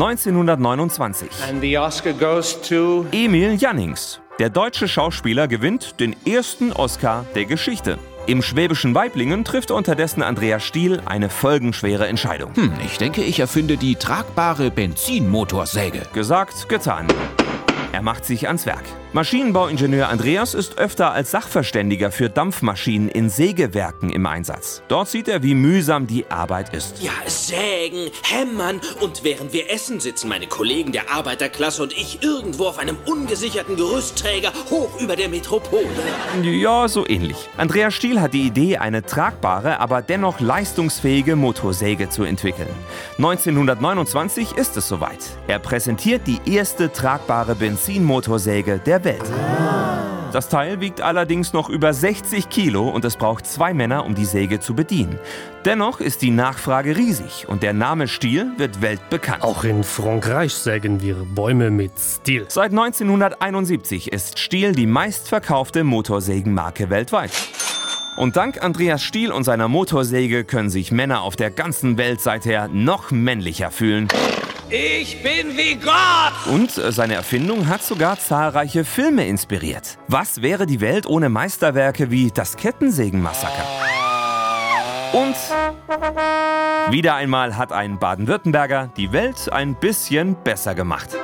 1929. And the Oscar goes to Emil Jannings. Der deutsche Schauspieler gewinnt den ersten Oscar der Geschichte. Im schwäbischen Weiblingen trifft unterdessen Andreas Stiel eine folgenschwere Entscheidung. Hm, ich denke, ich erfinde die tragbare Benzinmotorsäge. Gesagt, getan. Er macht sich ans Werk. Maschinenbauingenieur Andreas ist öfter als Sachverständiger für Dampfmaschinen in Sägewerken im Einsatz. Dort sieht er, wie mühsam die Arbeit ist. Ja, sägen, hämmern und während wir essen, sitzen meine Kollegen der Arbeiterklasse und ich irgendwo auf einem ungesicherten Gerüstträger hoch über der Metropole. Ja, so ähnlich. Andreas Stiel hat die Idee, eine tragbare, aber dennoch leistungsfähige Motorsäge zu entwickeln. 1929 ist es soweit. Er präsentiert die erste tragbare Benzinmotorsäge der Welt. Das Teil wiegt allerdings noch über 60 Kilo und es braucht zwei Männer, um die Säge zu bedienen. Dennoch ist die Nachfrage riesig und der Name Stiel wird weltbekannt. Auch in Frankreich sägen wir Bäume mit Stil. Seit 1971 ist Stiel die meistverkaufte Motorsägenmarke weltweit. Und dank Andreas Stiel und seiner Motorsäge können sich Männer auf der ganzen Welt seither noch männlicher fühlen. Ich bin wie Gott! Und äh, seine Erfindung hat sogar zahlreiche Filme inspiriert. Was wäre die Welt ohne Meisterwerke wie das Kettensägenmassaker? Und wieder einmal hat ein Baden-Württemberger die Welt ein bisschen besser gemacht.